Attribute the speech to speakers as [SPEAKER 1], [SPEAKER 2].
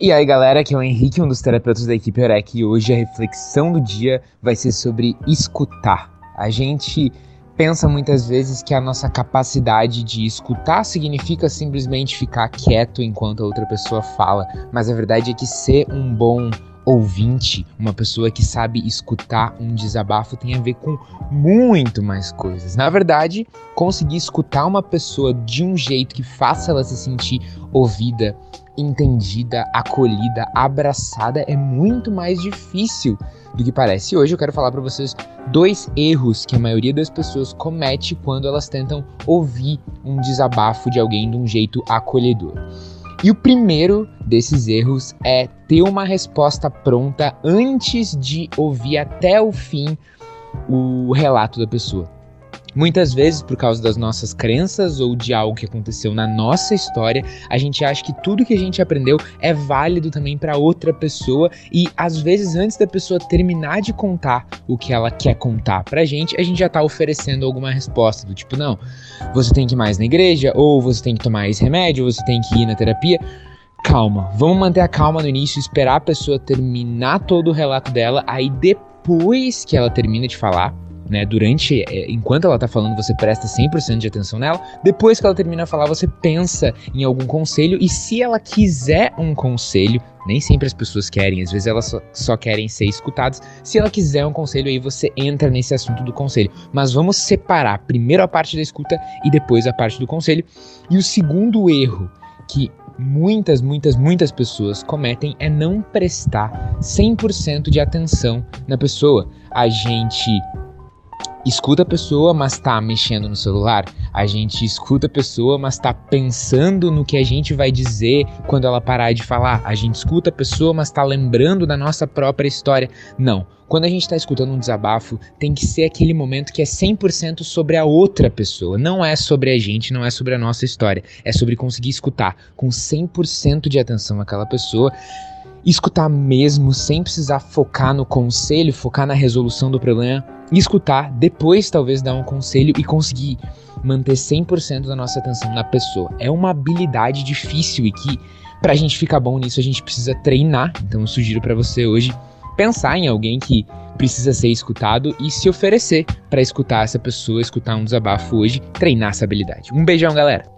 [SPEAKER 1] E aí galera, aqui é o Henrique, um dos terapeutas da equipe Orec, e hoje a reflexão do dia vai ser sobre escutar. A gente pensa muitas vezes que a nossa capacidade de escutar significa simplesmente ficar quieto enquanto a outra pessoa fala, mas a verdade é que ser um bom ouvinte, uma pessoa que sabe escutar um desabafo tem a ver com muito mais coisas. Na verdade, conseguir escutar uma pessoa de um jeito que faça ela se sentir ouvida, entendida, acolhida, abraçada é muito mais difícil do que parece. Hoje eu quero falar para vocês dois erros que a maioria das pessoas comete quando elas tentam ouvir um desabafo de alguém de um jeito acolhedor. E o primeiro desses erros é ter uma resposta pronta antes de ouvir até o fim o relato da pessoa. Muitas vezes, por causa das nossas crenças ou de algo que aconteceu na nossa história, a gente acha que tudo que a gente aprendeu é válido também para outra pessoa e às vezes antes da pessoa terminar de contar o que ela quer contar pra gente, a gente já tá oferecendo alguma resposta do tipo, não, você tem que ir mais na igreja ou você tem que tomar esse remédio, você tem que ir na terapia. Calma, vamos manter a calma no início, esperar a pessoa terminar todo o relato dela, aí depois que ela termina de falar, né? Durante, é, enquanto ela tá falando, você presta 100% de atenção nela. Depois que ela termina de falar, você pensa em algum conselho e se ela quiser um conselho, nem sempre as pessoas querem, às vezes elas só, só, querem ser escutadas. Se ela quiser um conselho, aí você entra nesse assunto do conselho. Mas vamos separar primeiro a parte da escuta e depois a parte do conselho. E o segundo erro que muitas, muitas, muitas pessoas cometem é não prestar 100% de atenção na pessoa. A gente escuta a pessoa, mas tá mexendo no celular. A gente escuta a pessoa, mas tá pensando no que a gente vai dizer quando ela parar de falar. A gente escuta a pessoa, mas tá lembrando da nossa própria história. Não. Quando a gente está escutando um desabafo, tem que ser aquele momento que é 100% sobre a outra pessoa. Não é sobre a gente, não é sobre a nossa história. É sobre conseguir escutar com 100% de atenção aquela pessoa escutar mesmo, sem precisar focar no conselho, focar na resolução do problema, escutar, depois talvez dar um conselho e conseguir manter 100% da nossa atenção na pessoa. É uma habilidade difícil e que pra gente ficar bom nisso a gente precisa treinar. Então eu sugiro para você hoje pensar em alguém que precisa ser escutado e se oferecer para escutar essa pessoa, escutar um desabafo hoje, treinar essa habilidade. Um beijão, galera.